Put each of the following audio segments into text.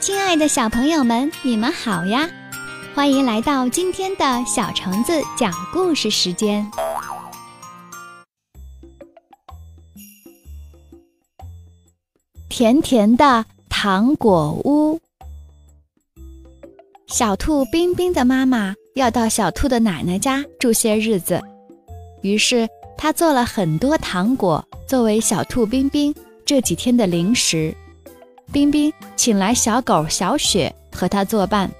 亲爱的小朋友们，你们好呀！欢迎来到今天的小橙子讲故事时间。甜甜的糖果屋，小兔冰冰的妈妈要到小兔的奶奶家住些日子，于是她做了很多糖果作为小兔冰冰这几天的零食。冰冰请来小狗小雪和他作伴。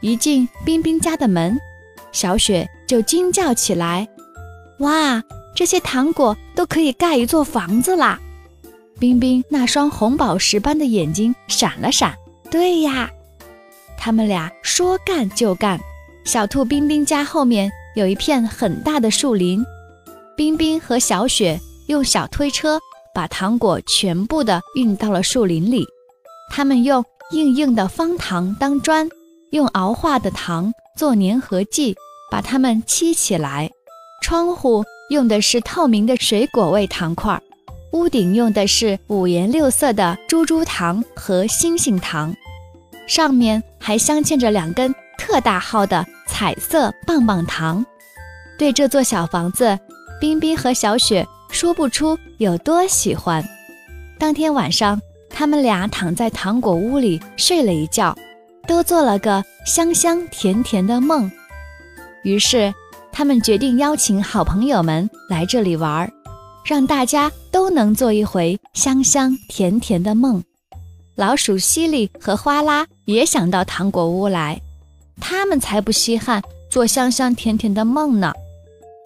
一进冰冰家的门，小雪就惊叫起来：“哇，这些糖果都可以盖一座房子啦！”冰冰那双红宝石般的眼睛闪了闪。对呀，他们俩说干就干。小兔冰冰家后面有一片很大的树林，冰冰和小雪用小推车。把糖果全部的运到了树林里，他们用硬硬的方糖当砖，用熬化的糖做粘合剂，把它们砌起来。窗户用的是透明的水果味糖块，屋顶用的是五颜六色的珠珠糖和星星糖，上面还镶嵌着两根特大号的彩色棒棒糖。对这座小房子，冰冰和小雪。说不出有多喜欢。当天晚上，他们俩躺在糖果屋里睡了一觉，都做了个香香甜甜的梦。于是，他们决定邀请好朋友们来这里玩，让大家都能做一回香香甜甜的梦。老鼠西里和花拉也想到糖果屋来，他们才不稀罕做香香甜甜的梦呢。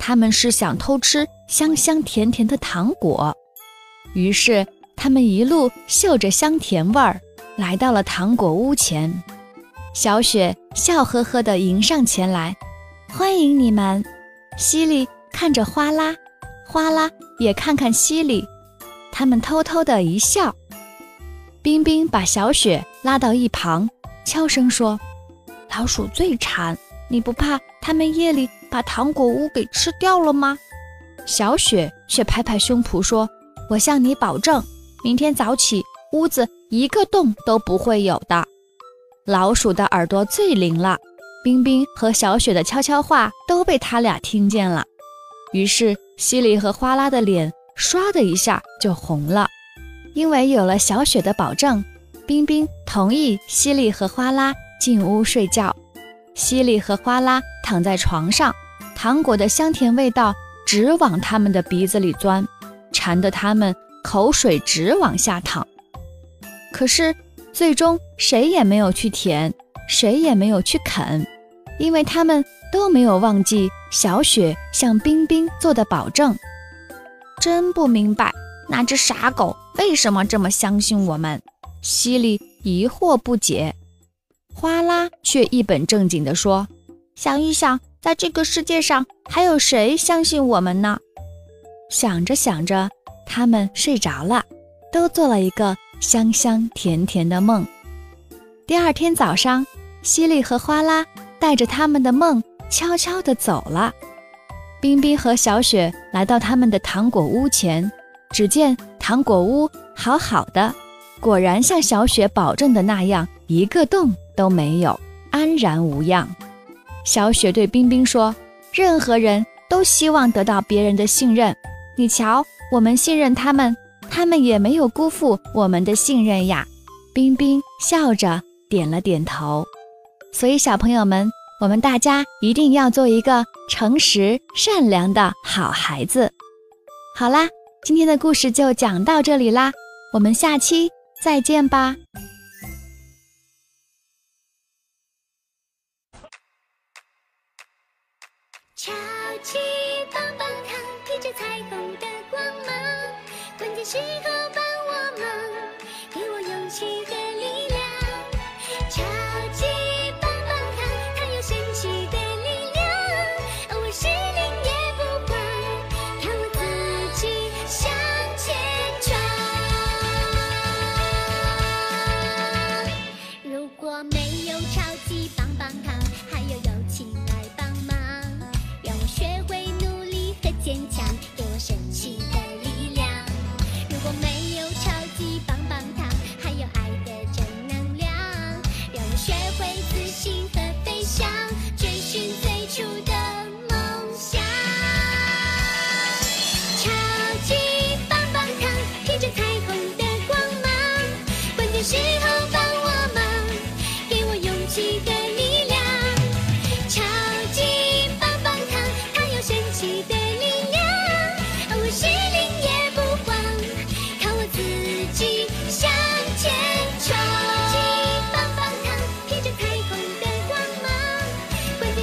他们是想偷吃香香甜甜的糖果，于是他们一路嗅着香甜味儿，来到了糖果屋前。小雪笑呵呵地迎上前来，欢迎你们。西里看着花拉，花拉也看看西里，他们偷偷的一笑。冰冰把小雪拉到一旁，悄声说：“老鼠最馋，你不怕他们夜里？”把糖果屋给吃掉了吗？小雪却拍拍胸脯说：“我向你保证，明天早起屋子一个洞都不会有的。”老鼠的耳朵最灵了，冰冰和小雪的悄悄话都被他俩听见了。于是西里和花拉的脸唰的一下就红了，因为有了小雪的保证，冰冰同意西里和花拉进屋睡觉。西里和花拉躺在床上，糖果的香甜味道直往他们的鼻子里钻，馋得他们口水直往下淌。可是最终谁也没有去舔，谁也没有去啃，因为他们都没有忘记小雪向冰冰做的保证。真不明白那只傻狗为什么这么相信我们。西里疑惑不解。花拉却一本正经地说：“想一想，在这个世界上还有谁相信我们呢？”想着想着，他们睡着了，都做了一个香香甜甜的梦。第二天早上，西里和花拉带着他们的梦悄悄地走了。冰冰和小雪来到他们的糖果屋前，只见糖果屋好好的，果然像小雪保证的那样，一个洞。都没有，安然无恙。小雪对冰冰说：“任何人都希望得到别人的信任。你瞧，我们信任他们，他们也没有辜负我们的信任呀。”冰冰笑着点了点头。所以，小朋友们，我们大家一定要做一个诚实、善良的好孩子。好啦，今天的故事就讲到这里啦，我们下期再见吧。起棒棒糖，披着彩虹的光芒，关键时刻坚强给我神奇的力量。如果没有超级棒棒糖还有爱的正能量。让我学会自信和飞翔追寻最初的梦想。超级棒棒糖披着彩虹的光芒。关键时候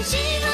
信